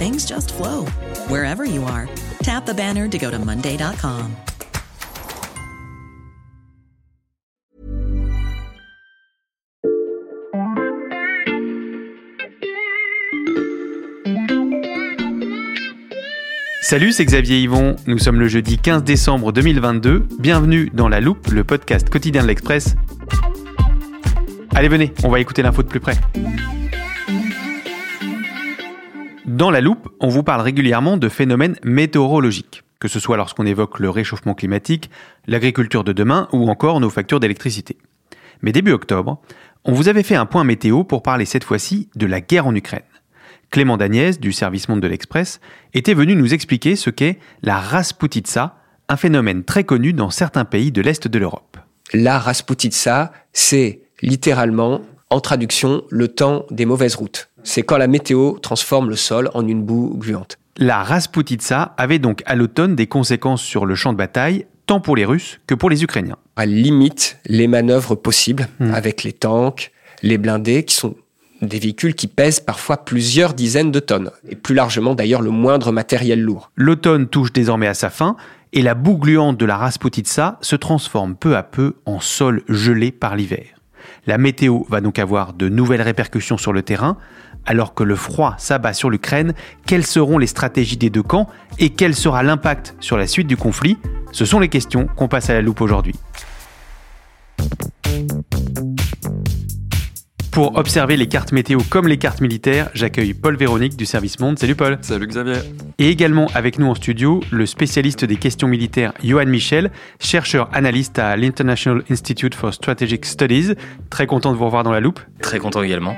things just flow wherever you are. Tap the banner to go to Monday.com. Salut, c'est Xavier Yvon. Nous sommes le jeudi 15 décembre 2022. Bienvenue dans La Loupe, le podcast quotidien de l'Express. Allez, venez, on va écouter l'info de plus près. Dans La Loupe, on vous parle régulièrement de phénomènes météorologiques, que ce soit lorsqu'on évoque le réchauffement climatique, l'agriculture de demain ou encore nos factures d'électricité. Mais début octobre, on vous avait fait un point météo pour parler cette fois-ci de la guerre en Ukraine. Clément Dagnès, du service Monde de l'Express, était venu nous expliquer ce qu'est la Rasputitsa, un phénomène très connu dans certains pays de l'Est de l'Europe. La Rasputitsa, c'est littéralement, en traduction, le temps des mauvaises routes. C'est quand la météo transforme le sol en une boue gluante. La Rasputitsa avait donc à l'automne des conséquences sur le champ de bataille, tant pour les Russes que pour les Ukrainiens. Elle limite les manœuvres possibles mmh. avec les tanks, les blindés, qui sont des véhicules qui pèsent parfois plusieurs dizaines de tonnes, et plus largement d'ailleurs le moindre matériel lourd. L'automne touche désormais à sa fin, et la boue gluante de la Rasputitsa se transforme peu à peu en sol gelé par l'hiver. La météo va donc avoir de nouvelles répercussions sur le terrain. Alors que le froid s'abat sur l'Ukraine, quelles seront les stratégies des deux camps et quel sera l'impact sur la suite du conflit? Ce sont les questions qu'on passe à la loupe aujourd'hui. Pour observer les cartes météo comme les cartes militaires, j'accueille Paul Véronique du service Monde. Salut Paul. Salut Xavier. Et également avec nous en studio, le spécialiste des questions militaires Johan Michel, chercheur analyste à l'International Institute for Strategic Studies. Très content de vous revoir dans la loupe. Très content également.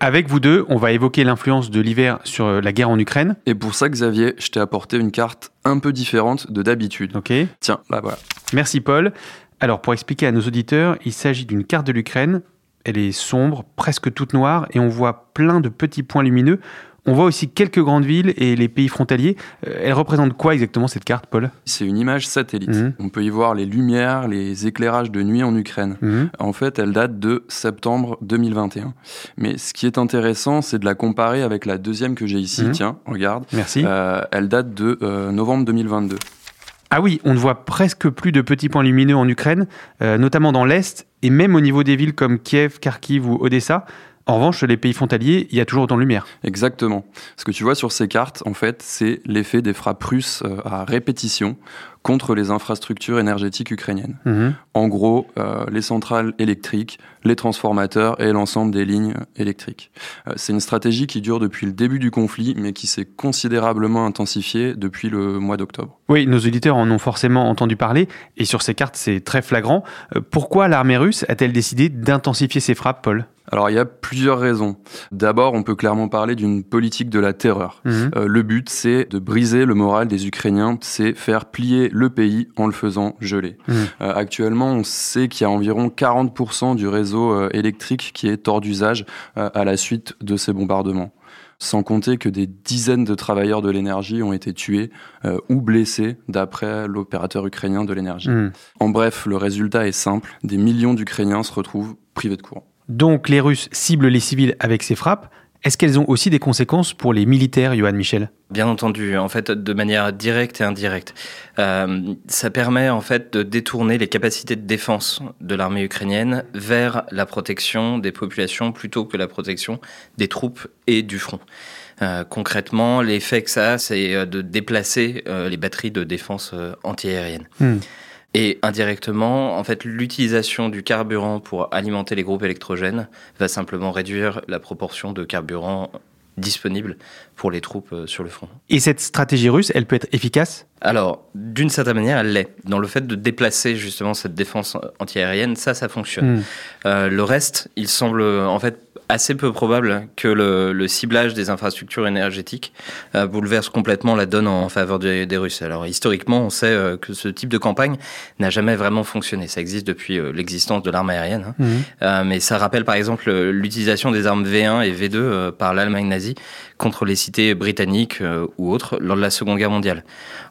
Avec vous deux, on va évoquer l'influence de l'hiver sur la guerre en Ukraine. Et pour ça, Xavier, je t'ai apporté une carte un peu différente de d'habitude. Ok. Tiens, là voilà. Merci Paul. Alors, pour expliquer à nos auditeurs, il s'agit d'une carte de l'Ukraine. Elle est sombre, presque toute noire, et on voit plein de petits points lumineux. On voit aussi quelques grandes villes et les pays frontaliers. Euh, elle représente quoi exactement cette carte, Paul? C'est une image satellite. Mmh. On peut y voir les lumières, les éclairages de nuit en Ukraine. Mmh. En fait, elle date de septembre 2021. Mais ce qui est intéressant, c'est de la comparer avec la deuxième que j'ai ici. Mmh. Tiens, regarde. Merci. Euh, elle date de euh, novembre 2022. Ah oui, on ne voit presque plus de petits points lumineux en Ukraine, euh, notamment dans l'Est, et même au niveau des villes comme Kiev, Kharkiv ou Odessa. En revanche, les pays frontaliers, il y a toujours autant de lumière. Exactement. Ce que tu vois sur ces cartes, en fait, c'est l'effet des frappes russes euh, à répétition contre les infrastructures énergétiques ukrainiennes. Mmh. En gros, euh, les centrales électriques, les transformateurs et l'ensemble des lignes électriques. Euh, c'est une stratégie qui dure depuis le début du conflit, mais qui s'est considérablement intensifiée depuis le mois d'octobre. Oui, nos auditeurs en ont forcément entendu parler, et sur ces cartes, c'est très flagrant. Euh, pourquoi l'armée russe a-t-elle décidé d'intensifier ses frappes, Paul? Alors il y a plusieurs raisons. D'abord, on peut clairement parler d'une politique de la terreur. Mmh. Euh, le but, c'est de briser le moral des Ukrainiens, c'est faire plier le pays en le faisant geler. Mmh. Euh, actuellement, on sait qu'il y a environ 40% du réseau euh, électrique qui est hors d'usage euh, à la suite de ces bombardements sans compter que des dizaines de travailleurs de l'énergie ont été tués euh, ou blessés d'après l'opérateur ukrainien de l'énergie. Mmh. En bref, le résultat est simple, des millions d'Ukrainiens se retrouvent privés de courant. Donc les Russes ciblent les civils avec ces frappes, est-ce qu'elles ont aussi des conséquences pour les militaires, Johan Michel? Bien entendu, en fait, de manière directe et indirecte. Euh, ça permet en fait de détourner les capacités de défense de l'armée ukrainienne vers la protection des populations plutôt que la protection des troupes et du front. concrètement, l'effet que ça a, c'est de déplacer les batteries de défense antiaérienne. Hmm. Et indirectement, en fait, l'utilisation du carburant pour alimenter les groupes électrogènes va simplement réduire la proportion de carburant disponible pour les troupes euh, sur le front. Et cette stratégie russe, elle peut être efficace? Alors, d'une certaine manière, elle l'est. Dans le fait de déplacer justement cette défense antiaérienne, ça, ça fonctionne. Hmm. Euh, le reste, il semble en fait assez peu probable que le, ciblage des infrastructures énergétiques euh, bouleverse complètement la donne en faveur des, Russes. Alors historiquement, on sait euh, que ce type de campagne n'a jamais vraiment fonctionné. Ça existe depuis euh, l'existence de l'arme aérienne, hein. mmh. mais ça rappelle par exemple l'utilisation des armes V1 et V2 par l'Allemagne nazie contre les cités britanniques ou autres lors de la Seconde Guerre mondiale.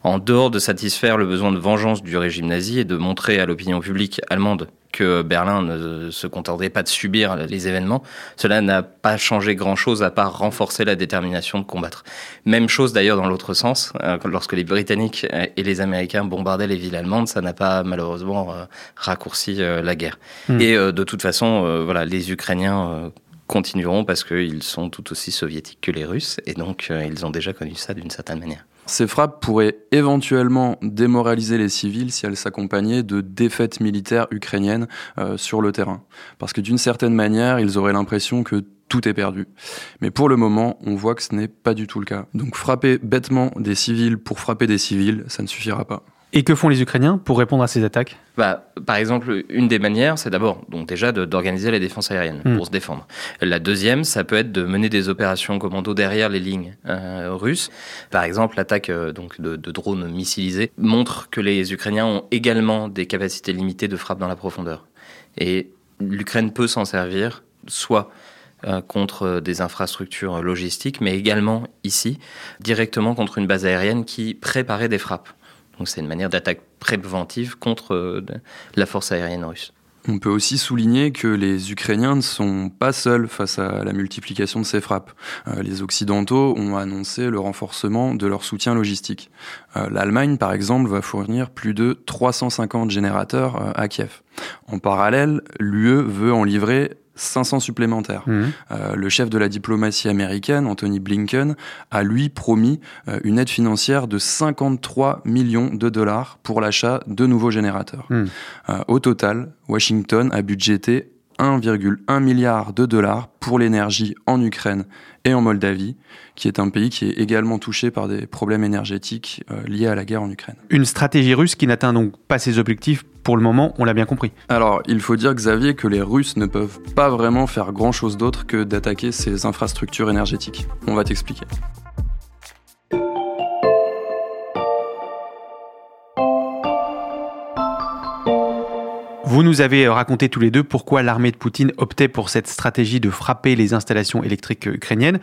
En dehors de satisfaire le besoin de vengeance du régime nazi et de montrer à l'opinion publique allemande que Berlin ne se contentait pas de subir les événements, cela n'a pas changé grand-chose à part renforcer la détermination de combattre. Même chose d'ailleurs dans l'autre sens, euh, lorsque les Britanniques et les Américains bombardaient les villes allemandes, ça n'a pas malheureusement euh, raccourci euh, la guerre. Hmm. Et de toute façon, voilà, les Ukrainiens continueront parce qu'ils sont tout aussi soviétiques que les Russes et donc ils ont déjà connu ça d'une certaine manière. Ces frappes pourraient éventuellement démoraliser les civils si elles s'accompagnaient de défaites militaires ukrainiennes euh, sur le terrain. Parce que d'une certaine manière, ils auraient l'impression que tout est perdu. Mais pour le moment, on voit que ce n'est pas du tout le cas. Donc frapper bêtement des civils pour frapper des civils, ça ne suffira pas. Et que font les Ukrainiens pour répondre à ces attaques? Bah, Par exemple, une des manières, c'est d'abord donc déjà d'organiser la défense aérienne hmm. pour se défendre. La deuxième, ça peut être de mener des opérations commando derrière les lignes euh, russes. Par exemple, l'attaque euh, donc de, de, drones missilisés montre que les Ukrainiens ont également des capacités limitées de frappe dans la profondeur. Et l'Ukraine peut s'en servir, soit euh, contre des infrastructures logistiques, mais également ici, directement contre une base aérienne qui préparait des frappes. Donc c'est une manière d'attaque préventive contre euh, la force aérienne russe. On peut aussi souligner que les Ukrainiens ne sont pas seuls face à la multiplication de ces frappes. Euh, les Occidentaux ont annoncé le renforcement de leur soutien logistique. Euh, L'Allemagne, par exemple, va fournir plus de 350 générateurs à Kiev. En parallèle, l'UE veut en livrer 500 supplémentaires. Mmh. Euh, le chef de la diplomatie américaine, Anthony Blinken, a lui promis euh, une aide financière de 53 millions de dollars pour l'achat de nouveaux générateurs. Mmh. Euh, au total, Washington a budgété 1,1 milliard de dollars pour l'énergie en Ukraine et en Moldavie, qui est un pays qui est également touché par des problèmes énergétiques euh, liés à la guerre en Ukraine. Une stratégie russe qui n'atteint donc pas ses objectifs pour le moment, on l'a bien compris. Alors, il faut dire, Xavier, que les Russes ne peuvent pas vraiment faire grand-chose d'autre que d'attaquer ces infrastructures énergétiques. On va t'expliquer. Vous nous avez raconté tous les deux pourquoi l'armée de Poutine optait pour cette stratégie de frapper les installations électriques ukrainiennes.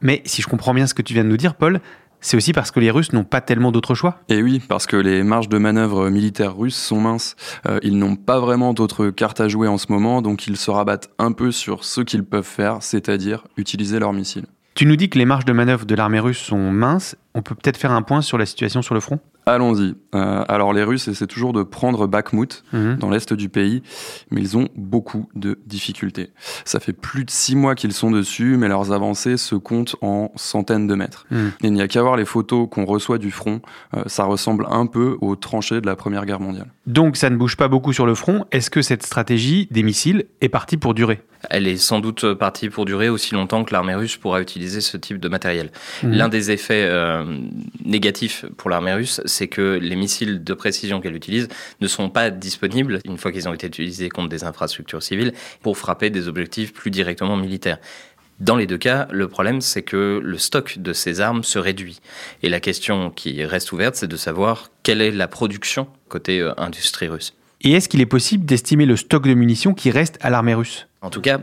Mais si je comprends bien ce que tu viens de nous dire, Paul, c'est aussi parce que les Russes n'ont pas tellement d'autres choix Et oui, parce que les marges de manœuvre militaires russes sont minces. Euh, ils n'ont pas vraiment d'autres cartes à jouer en ce moment, donc ils se rabattent un peu sur ce qu'ils peuvent faire, c'est-à-dire utiliser leurs missiles. Tu nous dis que les marges de manœuvre de l'armée russe sont minces. On peut peut-être faire un point sur la situation sur le front? Allons-y. Euh, alors les Russes essaient toujours de prendre Bakhmut mhm. dans l'est du pays, mais ils ont beaucoup de difficultés. Ça fait plus de six mois qu'ils sont dessus, mais leurs avancées se comptent en centaines de mètres. Mhm. il n'y a qu'à voir les photos qu'on reçoit du front, euh, ça ressemble un peu aux tranchées de la Première Guerre mondiale. Donc ça ne bouge pas beaucoup sur le front. Est-ce que cette stratégie des missiles est partie pour durer? Elle est sans doute partie pour durer aussi longtemps que l'armée russe pourra utiliser ce type de matériel. Mhm. L'un des effets euh, négatifs pour l'armée russe, c'est que les missiles de précision qu'elle utilise ne sont pas disponibles, une fois qu'ils ont été utilisés contre des infrastructures civiles, pour frapper des objectifs plus directement militaires. Dans les deux cas, le problème, c'est que le stock de ces armes se réduit. Et la question qui reste ouverte, c'est de savoir quelle est la production côté euh, industrie russe. Et est-ce qu'il est possible d'estimer le stock de munitions qui reste à l'armée russe? En tout cas,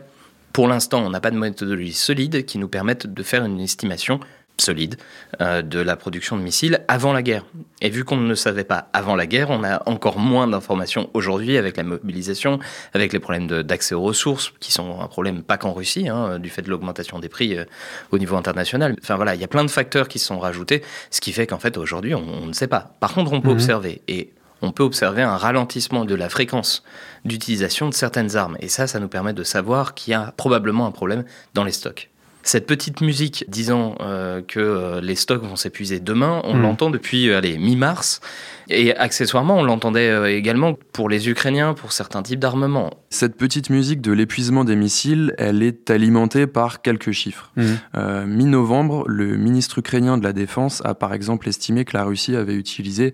pour l'instant, on n'a pas de méthodologie solide qui nous permette de faire une estimation solide euh, de la production de missiles avant la guerre. Et vu qu'on ne le savait pas avant la guerre, on a encore moins d'informations aujourd'hui avec la mobilisation, avec les problèmes d'accès aux ressources, qui sont un problème pas qu'en Russie, hein, du fait de l'augmentation des prix euh, au niveau international. Enfin voilà, il y a plein de facteurs qui sont rajoutés, ce qui fait qu'en fait aujourd'hui, on, ne sait pas. Par contre, on peut mhm. observer, et on peut observer un ralentissement de la fréquence d'utilisation de certaines armes. Et ça, ça nous permet de savoir qu'il y a probablement un problème dans les stocks. Cette petite musique disant euh, que euh, les stocks vont s'épuiser demain, on hmm. l'entend depuis allez, mi-mars. Et accessoirement, on l'entendait également pour les Ukrainiens, pour certains types d'armements. Cette petite musique de l'épuisement des missiles, elle est alimentée par quelques chiffres. Hmm. Mi-novembre, le ministre ukrainien de la Défense a par exemple estimé que la Russie avait utilisé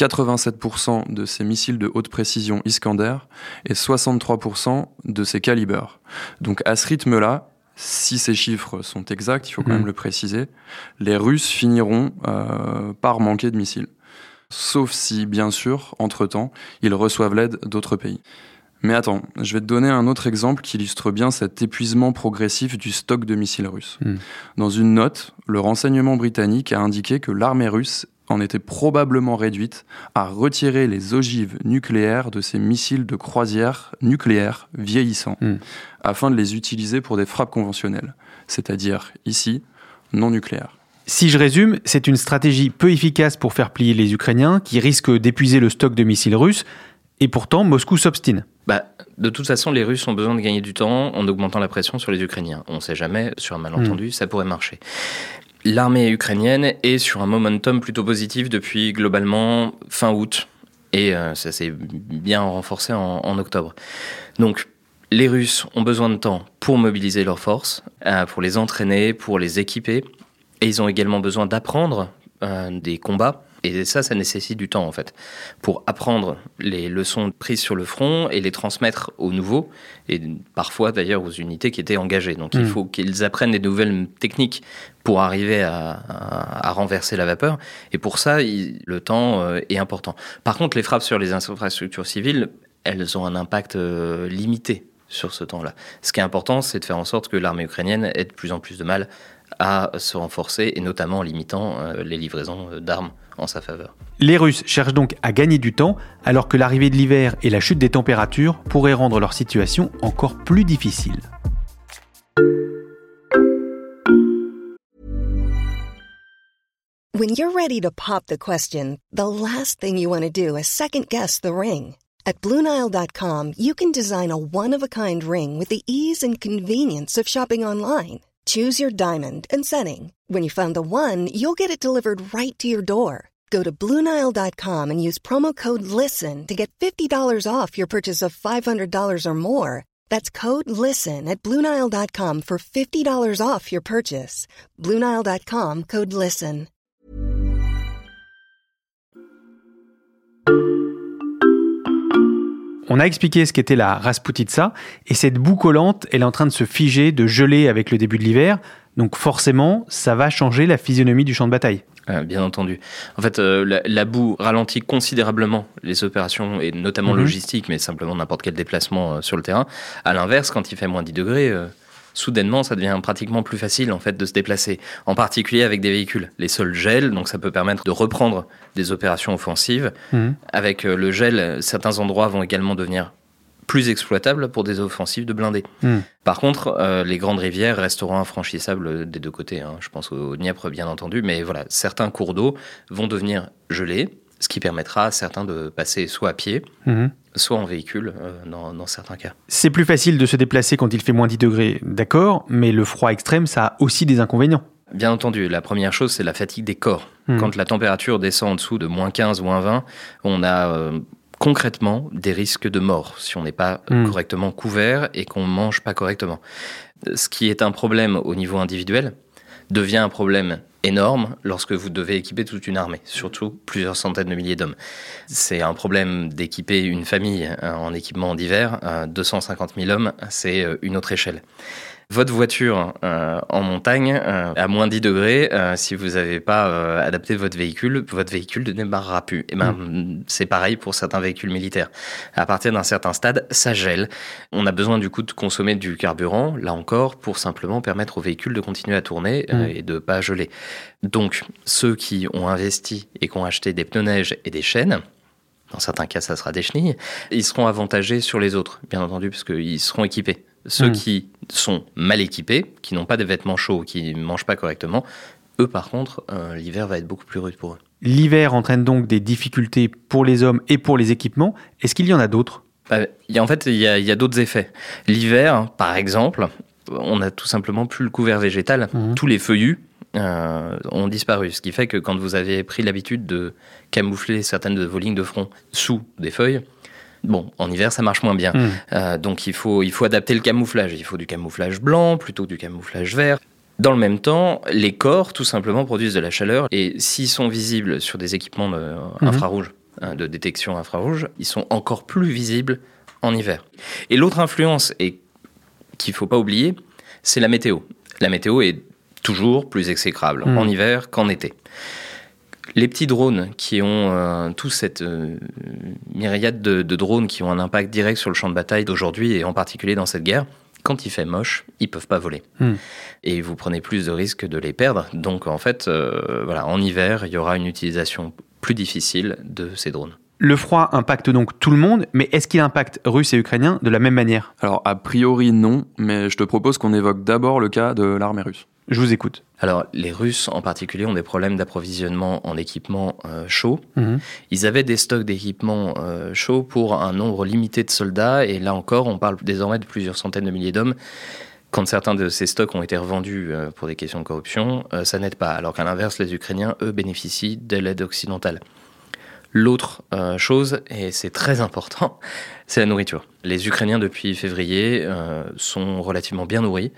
87% de ces missiles de haute précision Iskander et 63% de ces calibers. Donc à ce rythme-là, si ces chiffres sont exacts, il faut quand même mhm. le préciser, les Russes finiront euh, par manquer de missiles. Sauf si, bien sûr, entre-temps, ils reçoivent l'aide d'autres pays. Mais attends, je vais te donner un autre exemple qui illustre bien cet épuisement progressif du stock de missiles russes. Mhm. Dans une note, le renseignement britannique a indiqué que l'armée russe en était probablement réduite à retirer les ogives nucléaires de ces missiles de croisière nucléaires vieillissants, hmm. afin de les utiliser pour des frappes conventionnelles, c'est-à-dire ici non nucléaires. Si je résume, c'est une stratégie peu efficace pour faire plier les Ukrainiens, qui risquent d'épuiser le stock de missiles russes, et pourtant Moscou s'obstine. Bah, de toute façon, les Russes ont besoin de gagner du temps en augmentant la pression sur les Ukrainiens. On ne sait jamais, sur un malentendu, hmm. ça pourrait marcher. L'armée ukrainienne est sur un momentum plutôt positif depuis globalement fin août. Et euh, ça s'est bien renforcé en, octobre. Donc, les Russes ont besoin de temps pour mobiliser leurs forces, euh, pour les entraîner, pour les équiper. Et ils ont également besoin d'apprendre euh, des combats et ça, ça nécessite du temps en fait, pour apprendre les leçons prises sur le front et les transmettre aux nouveaux, et parfois d'ailleurs aux unités qui étaient engagées. Donc il hmm. faut qu'ils apprennent des nouvelles techniques pour arriver à, renverser la vapeur. Et pour ça, le temps euh, est important. Par contre, les frappes sur les infrastructures civiles, elles ont un impact euh, limité sur ce temps-là. Ce qui est important, c'est de faire en sorte que l'armée ukrainienne ait de plus en plus de mal à se renforcer, et notamment en limitant euh, les livraisons d'armes en sa faveur. Les Russes cherchent donc à gagner du temps, alors que l'arrivée de l'hiver et la chute des températures pourraient rendre leur situation encore plus difficile. When you're ready to pop the question, the last thing you want to do is second guess the ring. At BlueNile.com, you can design a one-of-a-kind ring with the ease and convenience of shopping online. Choose your diamond and setting. When you find the one, you'll get it delivered right to your door. Go to Bluenile.com and use promo code LISTEN to get $50 off your purchase of $500 or more. That's code LISTEN at Bluenile.com for $50 off your purchase. Bluenile.com code LISTEN. On a expliqué ce qu'était la Rasputitsa, et cette boue collante, elle est en train de se figer, de geler avec le début de l'hiver. Donc forcément, ça va changer la physionomie du champ de bataille. Euh, bien entendu. En fait, euh, la, boue ralentit considérablement les opérations, et notamment mhm. logistiques, mais simplement n'importe quel déplacement euh, sur le terrain. À l'inverse, quand il fait moins 10 degrés, soudainement, ça devient pratiquement plus facile en fait de se déplacer, en particulier avec des véhicules. Les sols gèlent, donc ça peut permettre de reprendre des opérations offensives. Mhm. Avec le gel, certains endroits vont également devenir plus exploitable pour des offensives de blindés. Hmm. Par contre, euh, les grandes rivières resteront infranchissables des deux côtés. Hein. Je pense au Dniepr, bien entendu, mais voilà, certains cours d'eau vont devenir gelés, ce qui permettra à certains de passer soit à pied, hmm. soit en véhicule euh, dans, certains cas. C'est plus facile de se déplacer quand il fait moins 10 degrés, d'accord, mais le froid extrême, ça a aussi des inconvénients. Bien entendu, la première chose, c'est la fatigue des corps. Hmm. Quand la température descend en dessous de moins 15, moins 20, on a euh, concrètement des risques de mort si on n'est pas hmm. correctement couvert et qu'on ne mange pas correctement. Ce qui est un problème au niveau individuel devient un problème énorme lorsque vous devez équiper toute une armée, surtout plusieurs centaines de milliers d'hommes. C'est un problème d'équiper une famille euh, en équipement d'hiver. 250 000 hommes, c'est euh, une autre échelle votre voiture euh, en montagne euh, à moins 10 degrés, euh, si vous n'avez pas adapté votre véhicule, votre véhicule ne démarrera plus. Et eh ben, mm. c'est pareil pour certains véhicules militaires. À partir d'un certain stade, ça gèle. On a besoin du coup de consommer du carburant, là encore, pour simplement permettre au véhicule de continuer à tourner mm. et de pas geler. Donc, ceux qui ont investi et qui ont acheté des pneus neige et des chaînes, dans certains cas, ça sera des chenilles, ils seront avantagés sur les autres, bien entendu, parce qu'ils seront équipés. Ceux hmm. qui sont mal équipés, qui n'ont pas de vêtements chauds, qui ne mangent pas correctement, eux par contre, euh, l'hiver va être beaucoup plus rude pour eux. L'hiver entraîne donc des difficultés pour les hommes et pour les équipements. Est-ce qu'il y en a d'autres? Bah, En fait, il y a, d'autres effets. L'hiver, par exemple, on n'a tout simplement plus le couvert végétal. Mhm. Tous les feuillus euh, ont disparu. Ce qui fait que quand vous avez pris l'habitude de camoufler certaines de vos lignes de front sous des feuilles, Bon, en hiver, ça marche moins bien. Mhm. Euh, donc, il faut, il faut adapter le camouflage. Il faut du camouflage blanc plutôt que du camouflage vert. Dans le même temps, les corps, tout simplement, produisent de la chaleur. Et s'ils sont visibles sur des équipements de, infrarouges, hein, de détection infrarouge, ils sont encore plus visibles en hiver. Et l'autre influence, et qu'il ne faut pas oublier, c'est la météo. La météo est toujours plus exécrable hmm. en hiver qu'en été. Les petits drones qui ont euh, toute cette euh, myriade de, drones qui ont un impact direct sur le champ de bataille d'aujourd'hui et en particulier dans cette guerre, quand il fait moche, ils peuvent pas voler. Hmm. Et vous prenez plus de risques de les perdre. Donc en fait, euh, voilà, en hiver, il y aura une utilisation plus difficile de ces drones. Le froid impacte donc tout le monde, mais est-ce qu'il impacte Russes et Ukrainiens de la même manière? Alors, a priori, non, mais je te propose qu'on évoque d'abord le cas de l'armée russe. Je vous écoute. Alors, les Russes en particulier ont des problèmes d'approvisionnement en équipement euh, chaud. Mhm. Ils avaient des stocks d'équipement euh, chaud pour un nombre limité de soldats, et là encore, on parle désormais de plusieurs centaines de milliers d'hommes. Quand certains de ces stocks ont été revendus euh, pour des questions de corruption, ça n'aide pas. Alors qu'à l'inverse, les Ukrainiens, eux, bénéficient de l'aide occidentale. L'autre euh, chose, et c'est très important, c'est la nourriture. Les Ukrainiens, depuis février, euh, sont relativement bien nourris,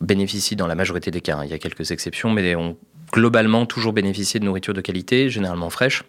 bénéficient dans la majorité des cas, il y a quelques exceptions, mais ont globalement toujours bénéficié de nourriture de qualité, généralement fraîche.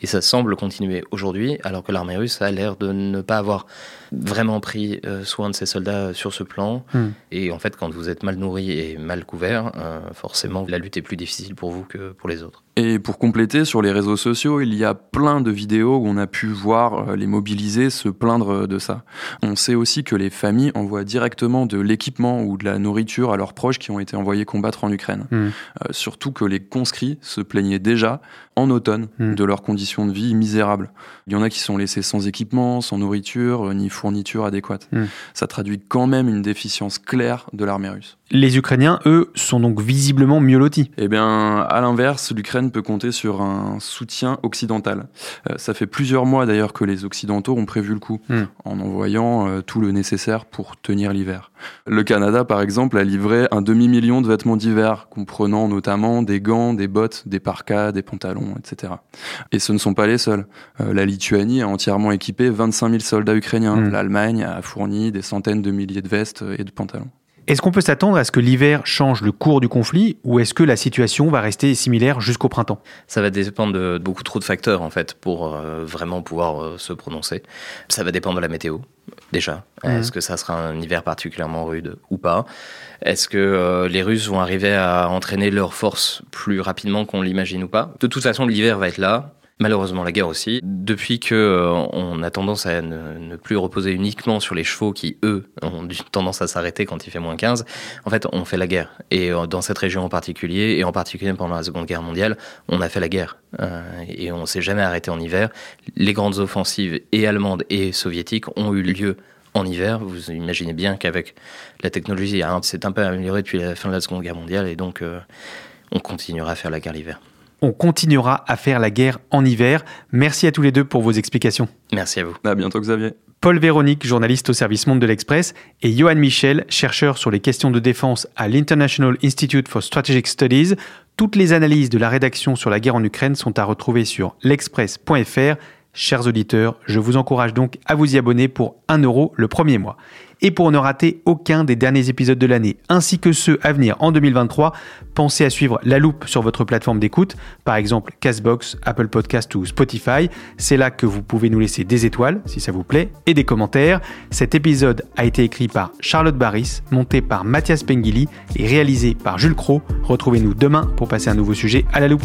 Et ça semble continuer aujourd'hui, alors que l'armée russe a l'air de ne pas avoir vraiment pris euh, soin de ses soldats sur ce plan. Hmm. Et en fait, quand vous êtes mal nourri et mal couvert, forcément, la lutte est plus difficile pour vous que pour les autres. Et pour compléter, sur les réseaux sociaux, il y a plein de vidéos où on a pu voir euh, les mobilisés se plaindre de ça. On sait aussi que les familles envoient directement de l'équipement ou de la nourriture à leurs proches qui ont été envoyés combattre en Ukraine. Hmm. Euh, surtout que les conscrits se plaignaient déjà en automne hmm. de leurs conditions de vie misérables. Il y en a qui sont laissés sans équipement, sans nourriture, euh, ni fourniture adéquate. Hmm. Ça traduit quand même une déficience claire de l'armée russe. Les Ukrainiens, eux, sont donc visiblement mieux lotis. Eh bien, à l'inverse, l'Ukraine peut compter sur un soutien occidental. Euh, ça fait plusieurs mois d'ailleurs que les Occidentaux ont prévu le coup, hmm. en envoyant euh, tout le nécessaire pour tenir l'hiver. Le Canada, par exemple, a livré un demi-million de vêtements d'hiver, comprenant notamment des gants, des bottes, des parkas, des pantalons, etc. Et ce ne sont pas les seuls. Euh, la Lituanie a entièrement équipé 25 000 soldats ukrainiens. Hmm. L'Allemagne a fourni des centaines de milliers de vestes et de pantalons. Est-ce qu'on peut s'attendre à ce que l'hiver change le cours du conflit ou est-ce que la situation va rester similaire jusqu'au printemps? Ça va dépendre de beaucoup trop de facteurs en fait pour euh, vraiment pouvoir euh, se prononcer. Ça va dépendre de la météo déjà. Mmh. Est-ce que ça sera un hiver particulièrement rude ou pas? Est-ce que euh, les Russes vont arriver à entraîner leurs forces plus rapidement qu'on l'imagine ou pas? De toute façon, l'hiver va être là malheureusement la guerre aussi. Depuis que euh, on a tendance à ne, plus reposer uniquement sur les chevaux qui, eux, ont tendance à s'arrêter quand il fait moins 15, en fait, on fait la guerre. Et euh, dans cette région en particulier, et en particulier pendant la Seconde Guerre mondiale, on a fait la guerre. Euh, et on s'est jamais arrêté en hiver. Les grandes offensives, et allemandes et soviétiques, ont eu lieu en hiver. Vous imaginez bien qu'avec la technologie, c'est un peu amélioré depuis la fin de la Seconde Guerre mondiale, et donc on continuera à faire la guerre l'hiver on continuera à faire la guerre en hiver. Merci à tous les deux pour vos explications. Merci à vous. À bientôt Xavier. Paul Véronique, journaliste au service Monde de l'Express, et Johan Michel, chercheur sur les questions de défense à l'International Institute for Strategic Studies. Toutes les analyses de la rédaction sur la guerre en Ukraine sont à retrouver sur l'express.fr. Chers auditeurs, je vous encourage donc à vous y abonner pour 1 euro le premier mois. Et pour ne rater aucun des derniers épisodes de l'année, ainsi que ceux à venir en 2023, pensez à suivre La Loupe sur votre plateforme d'écoute, par exemple Castbox, Apple Podcast ou Spotify. C'est là que vous pouvez nous laisser des étoiles, si ça vous plaît, et des commentaires. Cet épisode a été écrit par Charlotte Barris, monté par Mathias Pengili et réalisé par Jules Cro. Retrouvez-nous demain pour passer un nouveau sujet à la loupe.